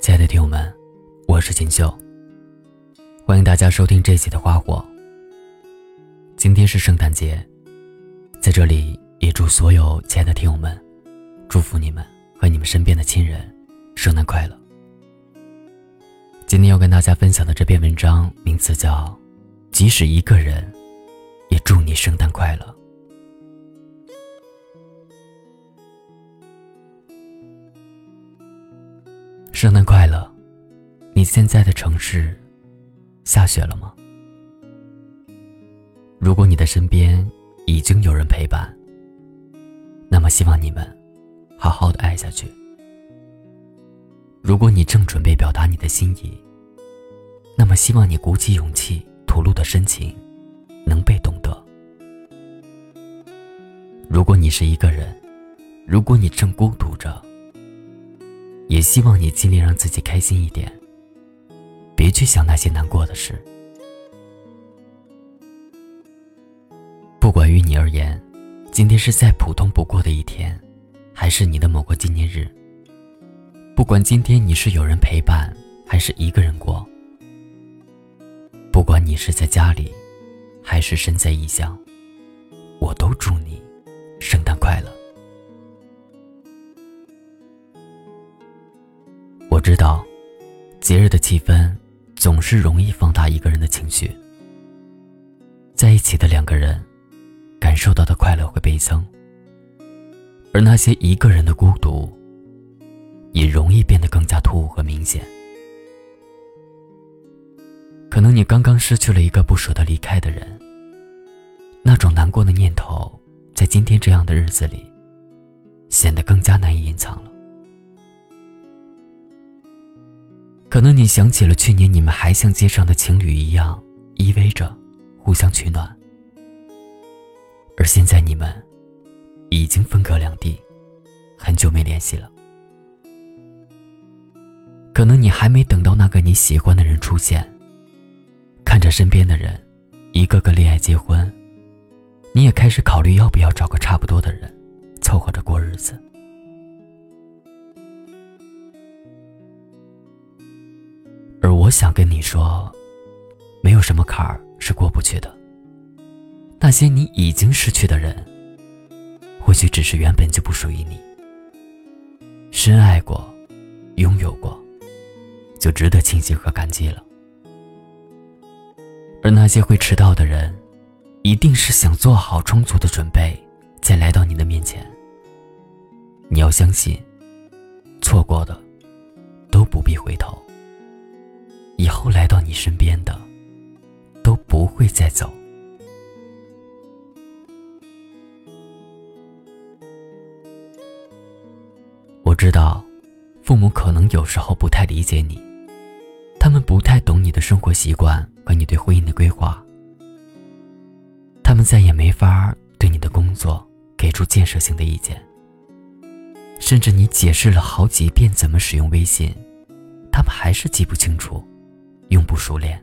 亲爱的听友们，我是锦绣。欢迎大家收听这一期的花火。今天是圣诞节，在这里也祝所有亲爱的听友们，祝福你们和你们身边的亲人圣诞快乐。今天要跟大家分享的这篇文章名字叫《即使一个人，也祝你圣诞快乐》。圣诞快乐！你现在的城市下雪了吗？如果你的身边已经有人陪伴，那么希望你们好好的爱下去。如果你正准备表达你的心意，那么希望你鼓起勇气吐露的深情能被懂得。如果你是一个人，如果你正孤独着。也希望你尽力让自己开心一点，别去想那些难过的事。不管于你而言，今天是再普通不过的一天，还是你的某个纪念日。不管今天你是有人陪伴，还是一个人过。不管你是在家里，还是身在异乡，我都祝你圣诞快乐。我知道，节日的气氛总是容易放大一个人的情绪。在一起的两个人，感受到的快乐会倍增，而那些一个人的孤独，也容易变得更加突兀和明显。可能你刚刚失去了一个不舍得离开的人，那种难过的念头，在今天这样的日子里，显得更加难以隐藏了。可能你想起了去年你们还像街上的情侣一样依偎着，互相取暖，而现在你们已经分隔两地，很久没联系了。可能你还没等到那个你喜欢的人出现，看着身边的人一个个恋爱结婚，你也开始考虑要不要找个差不多的人，凑合着过日子。我想跟你说，没有什么坎儿是过不去的。那些你已经失去的人，或许只是原本就不属于你。深爱过，拥有过，就值得庆幸和感激了。而那些会迟到的人，一定是想做好充足的准备，再来到你的面前。你要相信，错过的都不必回头。以后来到你身边的，都不会再走。我知道，父母可能有时候不太理解你，他们不太懂你的生活习惯和你对婚姻的规划，他们再也没法对你的工作给出建设性的意见，甚至你解释了好几遍怎么使用微信，他们还是记不清楚。用不熟练，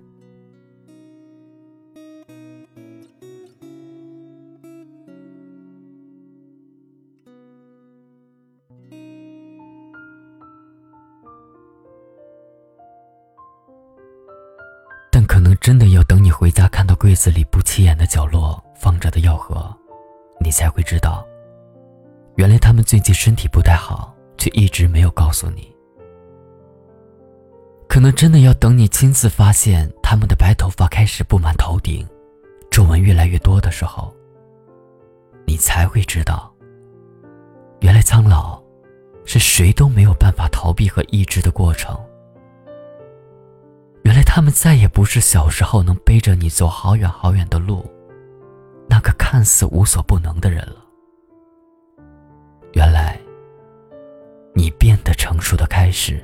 但可能真的要等你回家，看到柜子里不起眼的角落放着的药盒，你才会知道，原来他们最近身体不太好，却一直没有告诉你。可能真的要等你亲自发现他们的白头发开始布满头顶，皱纹越来越多的时候，你才会知道，原来苍老是谁都没有办法逃避和抑制的过程。原来他们再也不是小时候能背着你走好远好远的路，那个看似无所不能的人了。原来，你变得成熟的开始。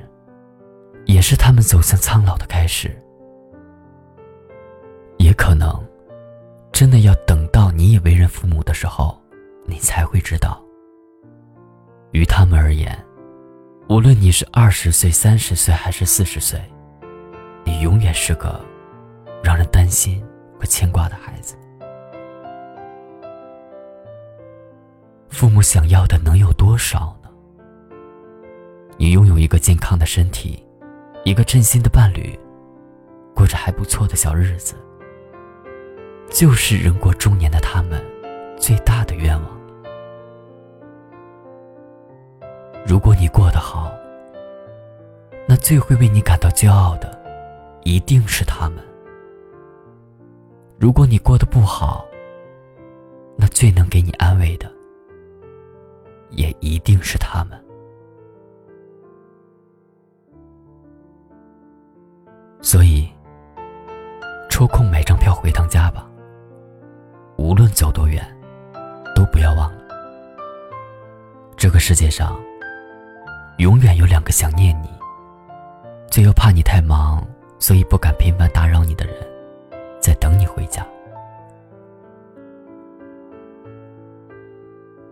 也是他们走向苍老的开始，也可能，真的要等到你也为人父母的时候，你才会知道。于他们而言，无论你是二十岁、三十岁还是四十岁，你永远是个让人担心和牵挂的孩子。父母想要的能有多少呢？你拥有一个健康的身体。一个真心的伴侣，过着还不错的小日子，就是人过中年的他们最大的愿望。如果你过得好，那最会为你感到骄傲的，一定是他们；如果你过得不好，那最能给你安慰的，也一定是他们。所以，抽空买张票回趟家吧。无论走多远，都不要忘了，这个世界上。永远有两个想念你，却又怕你太忙，所以不敢频繁打扰你的人，在等你回家。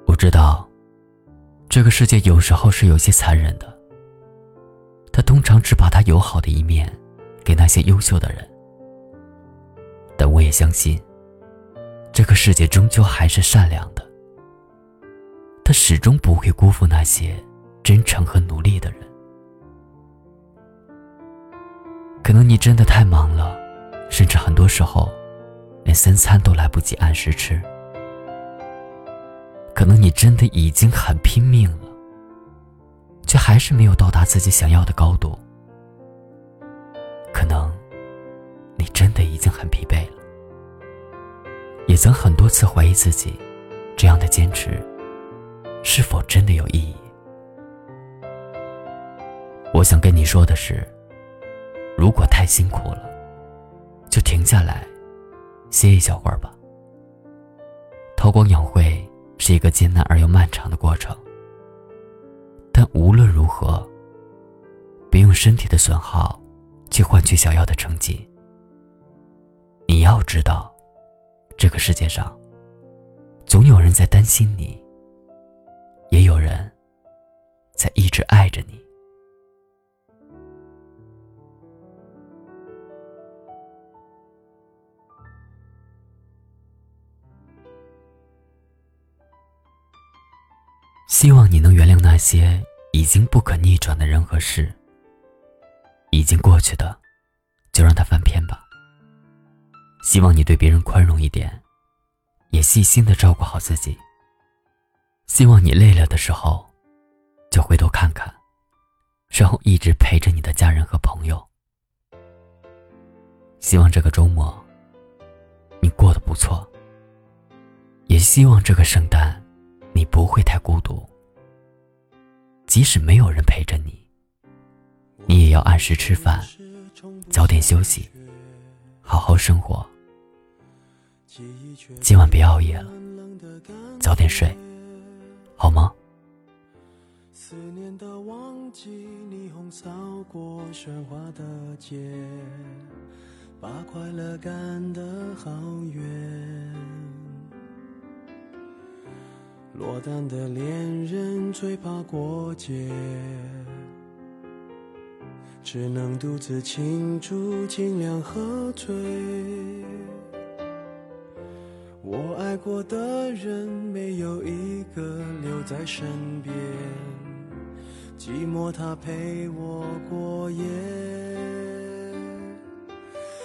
我知道，这个世界有时候是有些残忍的。他通常只把他友好的一面给那些优秀的人，但我也相信，这个世界终究还是善良的。他始终不会辜负那些。真诚和努力的人，可能你真的太忙了，甚至很多时候连三餐都来不及按时吃。可能你真的已经很拼命了，却还是没有到达自己想要的高度。你真的已经很疲惫了，也曾很多次怀疑自己这样的坚持是否真的有意义。我想跟你说的是，如果太辛苦了，就停下来歇一小会儿吧。韬光养晦是一个艰难而又漫长的过程，但无论如何，别用身体的损耗去换取想要的成绩。你要知道，这个世界上总有人在担心你，也有人在一直爱着你。希望你能原谅那些已经不可逆转的人和事。已经过去的，就让它翻篇吧。希望你对别人宽容一点，也细心的照顾好自己。希望你累了的时候，就回头看看，然后一直陪着你的家人和朋友。希望这个周末，你过得不错。也希望这个圣诞。你不会太孤独，即使没有人陪着你，你也要按时吃饭，早点休息，好好生活。今晚别熬夜了，早点睡，好吗？思念的旺季，霓虹扫过喧哗的街，把快乐赶得好远。落单的恋人最怕过节，只能独自庆祝，尽量喝醉。我爱过的人没有一个留在身边，寂寞他陪我过夜。